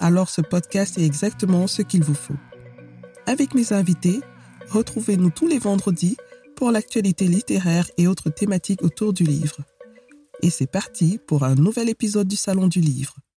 alors ce podcast est exactement ce qu'il vous faut. Avec mes invités, retrouvez-nous tous les vendredis pour l'actualité littéraire et autres thématiques autour du livre. Et c'est parti pour un nouvel épisode du Salon du Livre.